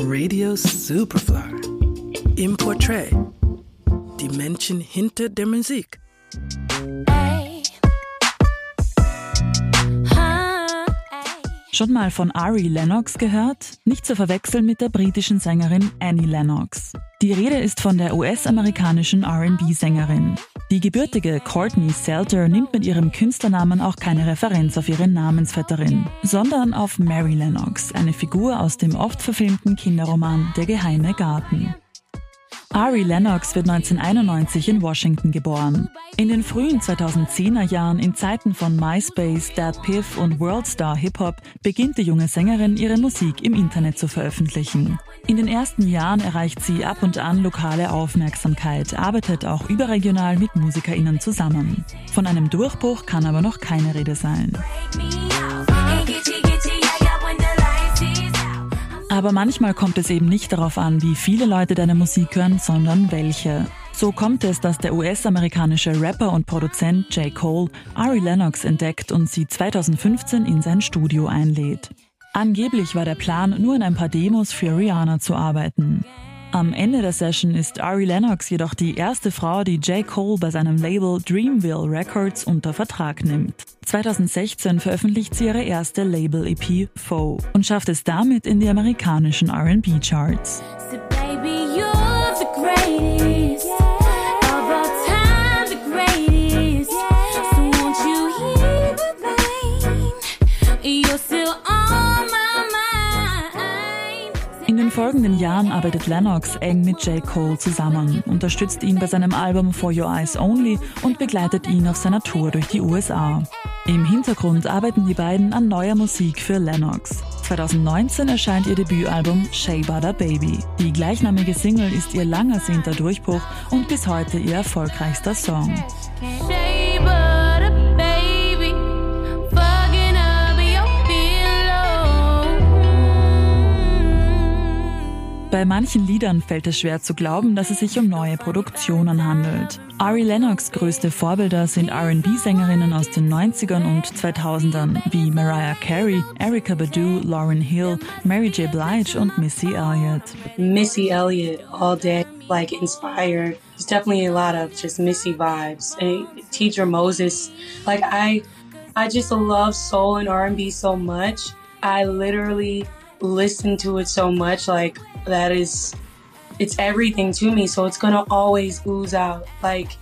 Radio Superfly. Im Portrait. Die Menschen hinter der Musik. Schon mal von Ari Lennox gehört? Nicht zu verwechseln mit der britischen Sängerin Annie Lennox. Die Rede ist von der US-amerikanischen RB-Sängerin. Die gebürtige Courtney Selter nimmt mit ihrem Künstlernamen auch keine Referenz auf ihre Namensvetterin, sondern auf Mary Lennox, eine Figur aus dem oft verfilmten Kinderroman Der geheime Garten. Ari Lennox wird 1991 in Washington geboren. In den frühen 2010er Jahren, in Zeiten von MySpace, Dad Piff und Worldstar Hip-Hop, beginnt die junge Sängerin ihre Musik im Internet zu veröffentlichen. In den ersten Jahren erreicht sie ab und an lokale Aufmerksamkeit, arbeitet auch überregional mit MusikerInnen zusammen. Von einem Durchbruch kann aber noch keine Rede sein. Aber manchmal kommt es eben nicht darauf an, wie viele Leute deine Musik hören, sondern welche. So kommt es, dass der US-amerikanische Rapper und Produzent J. Cole Ari Lennox entdeckt und sie 2015 in sein Studio einlädt. Angeblich war der Plan, nur in ein paar Demos für Rihanna zu arbeiten. Am Ende der Session ist Ari Lennox jedoch die erste Frau, die J. Cole bei seinem Label Dreamville Records unter Vertrag nimmt. 2016 veröffentlicht sie ihre erste Label-EP Foe und schafft es damit in die amerikanischen RB-Charts. So den folgenden Jahren arbeitet Lennox eng mit J. Cole zusammen, unterstützt ihn bei seinem Album For Your Eyes Only und begleitet ihn auf seiner Tour durch die USA. Im Hintergrund arbeiten die beiden an neuer Musik für Lennox. 2019 erscheint ihr Debütalbum Shea Butter Baby. Die gleichnamige Single ist ihr lang ersehnter Durchbruch und bis heute ihr erfolgreichster Song. Bei manchen Liedern fällt es schwer zu glauben, dass es sich um neue Produktionen handelt. Ari Lennox größte Vorbilder sind R&B-Sängerinnen aus den 90ern und 2000ern wie Mariah Carey, Erykah Badu, Lauryn Hill, Mary J. Blige und Missy Elliott. Missy Elliott all day, like inspired. There's definitely a lot of just Missy vibes. And Teacher Moses, like I, I just love soul and R&B so much. I literally listen to it so much, like that is it's everything to me. So it's gonna always ooze out like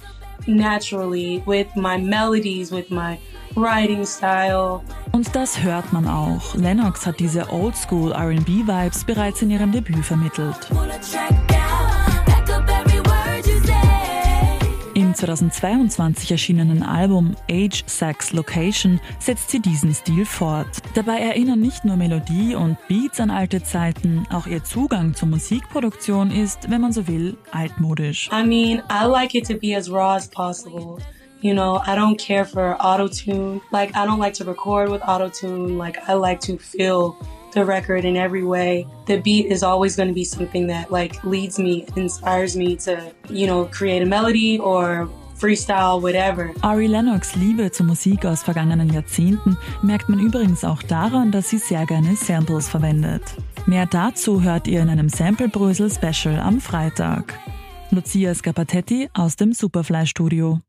naturally with my melodies with my writing style. Und das hört man auch. Lennox hat diese oldschool R&B Vibes bereits in ihrem Debüt vermittelt 2022 erschienenen Album Age, Sex, Location setzt sie diesen Stil fort. Dabei erinnern nicht nur Melodie und Beats an alte Zeiten, auch ihr Zugang zur Musikproduktion ist, wenn man so will, altmodisch. I mean, I like it to be as raw as possible. You know, I don't care for auto-tune. Like, I don't like to record with auto-tune. Like, I like to feel the record in every way. The beat is always going to be something that like leads me, inspires me to, you know, create a melody or Freestyle, whatever. Ari Lennox Liebe zur Musik aus vergangenen Jahrzehnten merkt man übrigens auch daran, dass sie sehr gerne Samples verwendet. Mehr dazu hört ihr in einem Sample Brösel Special am Freitag. Lucia Scapatetti aus dem Superfly Studio.